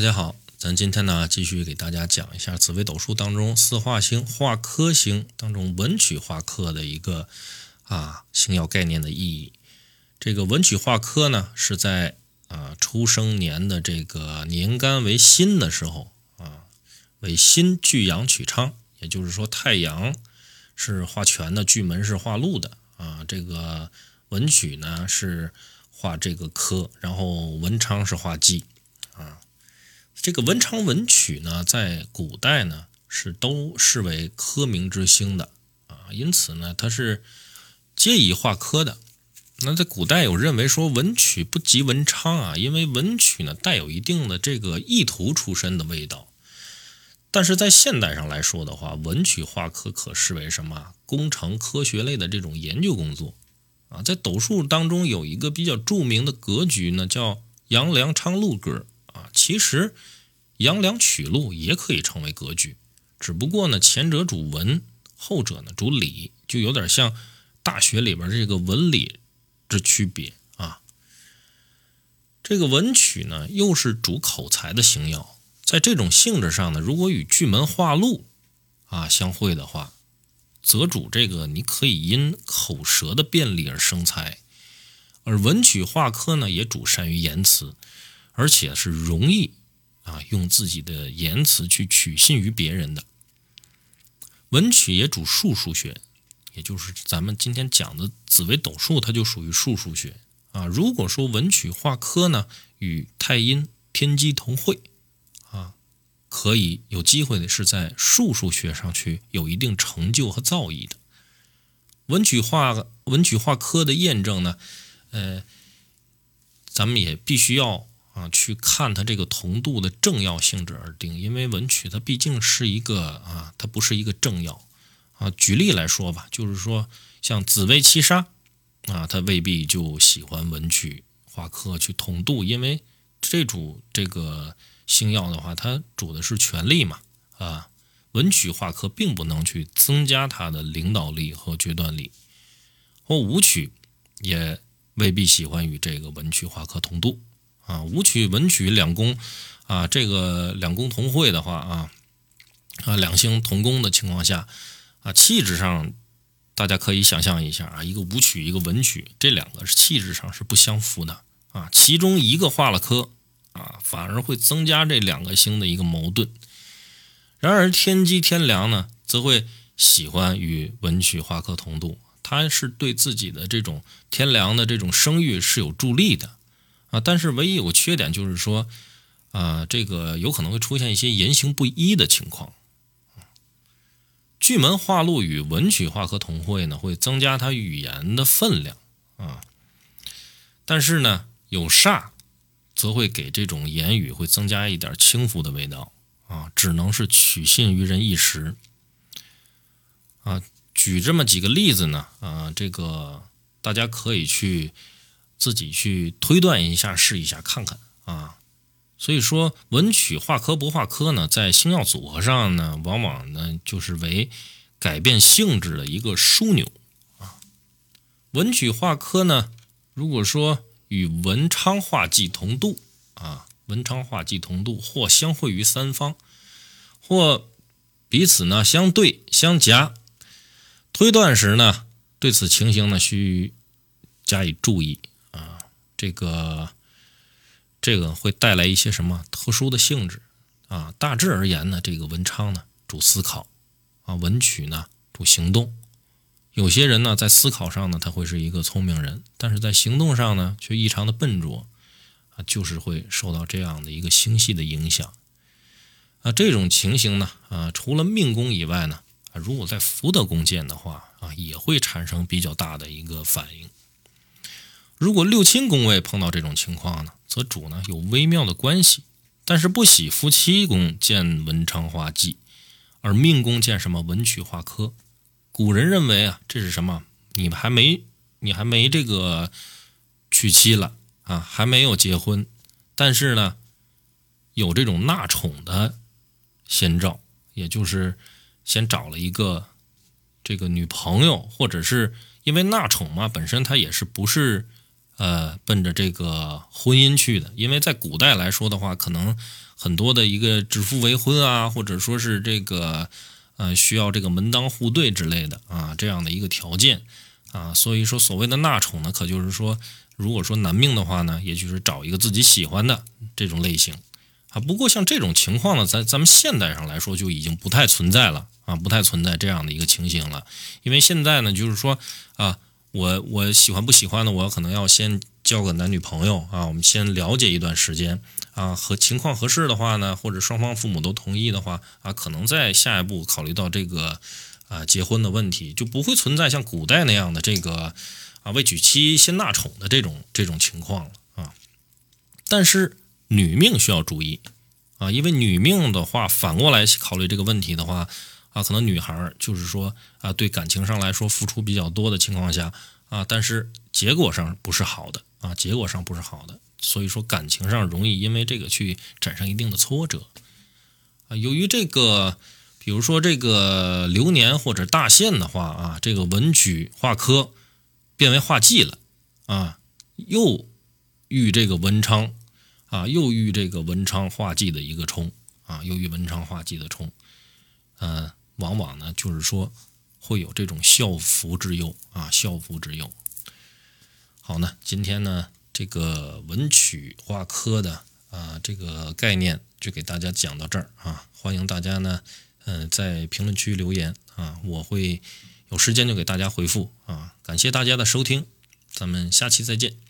大家好，咱今天呢继续给大家讲一下紫微斗数当中四化星、化科星当中文曲化科的一个啊星耀概念的意义。这个文曲化科呢是在啊出生年的这个年干为辛的时候啊，为辛巨阳曲昌，也就是说太阳是化权的，巨门是化禄的啊。这个文曲呢是化这个科，然后文昌是化忌啊。这个文昌文曲呢，在古代呢是都视为科名之星的啊，因此呢它是皆宜化科的。那在古代有认为说文曲不及文昌啊，因为文曲呢带有一定的这个意图出身的味道。但是在现代上来说的话，文曲化科可视为什么工程科学类的这种研究工作啊。在斗数当中有一个比较著名的格局呢，叫阳梁昌禄格。啊，其实杨梁曲路也可以成为格局，只不过呢，前者主文，后者呢主理，就有点像大学里边这个文理之区别啊。这个文曲呢，又是主口才的星耀，在这种性质上呢，如果与巨门化禄啊相会的话，则主这个你可以因口舌的便利而生财，而文曲化科呢，也主善于言辞。而且是容易啊，用自己的言辞去取信于别人的。文曲也主数数学，也就是咱们今天讲的紫微斗数，它就属于数数学啊。如果说文曲化科呢，与太阴天机同会啊，可以有机会的是在数数学上去有一定成就和造诣的。文曲化文曲化科的验证呢，呃，咱们也必须要。啊，去看它这个同度的正要性质而定，因为文曲它毕竟是一个啊，它不是一个正要啊。举例来说吧，就是说像紫薇七杀啊，他未必就喜欢文曲化科去同度，因为这主这个星耀的话，它主的是权力嘛啊。文曲化科并不能去增加他的领导力和决断力，或武曲也未必喜欢与这个文曲化科同度。啊，武曲文曲两宫，啊，这个两宫同会的话啊，啊，两星同宫的情况下，啊，气质上大家可以想象一下啊，一个武曲，一个文曲，这两个是气质上是不相符的啊。其中一个化了科啊，反而会增加这两个星的一个矛盾。然而天机天梁呢，则会喜欢与文曲化科同度，他是对自己的这种天梁的这种声誉是有助力的。啊，但是唯一有个缺点就是说，啊，这个有可能会出现一些言行不一的情况。巨门化禄与文曲化科同会呢，会增加他语言的分量啊。但是呢，有煞，则会给这种言语会增加一点轻浮的味道啊，只能是取信于人一时。啊，举这么几个例子呢，啊，这个大家可以去。自己去推断一下，试一下看看啊。所以说，文曲化科不化科呢，在星耀组合上呢，往往呢就是为改变性质的一个枢纽啊。文曲化科呢，如果说与文昌化忌同度啊，文昌化忌同度，或相会于三方，或彼此呢相对相夹，推断时呢，对此情形呢需加以注意。这个这个会带来一些什么特殊的性质啊？大致而言呢，这个文昌呢主思考啊，文曲呢主行动。有些人呢在思考上呢，他会是一个聪明人，但是在行动上呢却异常的笨拙啊，就是会受到这样的一个星系的影响啊。这种情形呢啊，除了命宫以外呢啊，如果在福德宫见的话啊，也会产生比较大的一个反应。如果六亲宫位碰到这种情况呢，则主呢有微妙的关系，但是不喜夫妻宫见文昌化忌，而命宫见什么文曲化科。古人认为啊，这是什么？你们还没你还没这个娶妻了啊，还没有结婚，但是呢，有这种纳宠的先兆，也就是先找了一个这个女朋友，或者是因为纳宠嘛，本身它也是不是。呃奔着这个婚姻去的，因为在古代来说的话，可能很多的一个指腹为婚啊，或者说是这个呃需要这个门当户对之类的啊这样的一个条件啊，所以说所谓的纳宠呢，可就是说，如果说男命的话呢，也就是找一个自己喜欢的这种类型。啊，不过像这种情况呢，在咱们现代上来说就已经不太存在了啊，不太存在这样的一个情形了。因为现在呢，就是说啊，我我喜欢不喜欢的，我可能要先交个男女朋友啊，我们先了解一段时间啊，和情况合适的话呢，或者双方父母都同意的话啊，可能在下一步考虑到这个啊结婚的问题，就不会存在像古代那样的这个啊未娶妻先纳宠的这种这种情况了啊。但是。女命需要注意啊，因为女命的话，反过来考虑这个问题的话啊，可能女孩就是说啊，对感情上来说付出比较多的情况下啊，但是结果上不是好的啊，结果上不是好的，所以说感情上容易因为这个去产生一定的挫折啊。由于这个，比如说这个流年或者大限的话啊，这个文曲化科变为化忌了啊，又遇这个文昌。啊，又遇这个文昌化忌的一个冲啊，又遇文昌化忌的冲，嗯，往往呢就是说会有这种校服之忧啊，校服之忧。好呢，今天呢这个文曲化科的啊这个概念就给大家讲到这儿啊，欢迎大家呢嗯在评论区留言啊，我会有时间就给大家回复啊，感谢大家的收听，咱们下期再见。